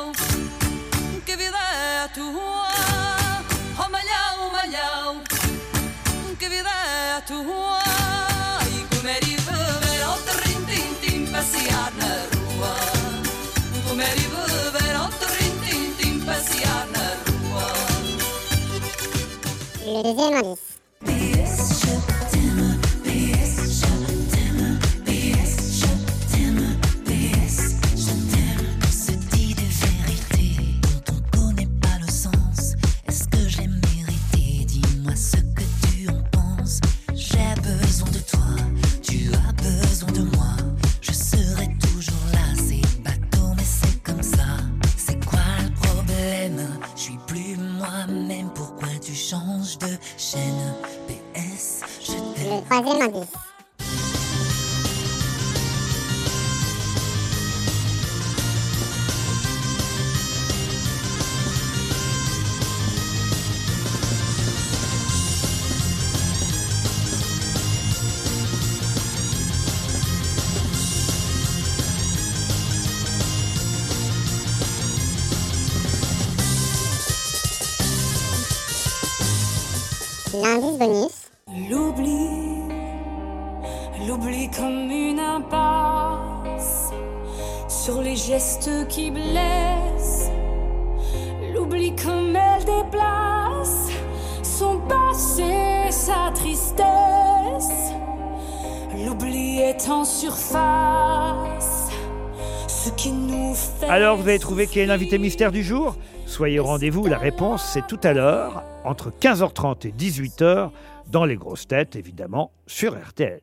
que ルルゼマです de chaîne PS, je t'aime. Troisième indice. L'indice bonus. L'oubli, l'oubli comme une impasse sur les gestes qui blessent. L'oubli comme elle déplace son passé, sa tristesse. L'oubli est en surface, ce qui nous fait. Alors vous avez trouvé qui est l'invité mystère du jour? Soyez au rendez-vous, la réponse c'est tout à l'heure, entre 15h30 et 18h, dans les grosses têtes évidemment, sur RTL.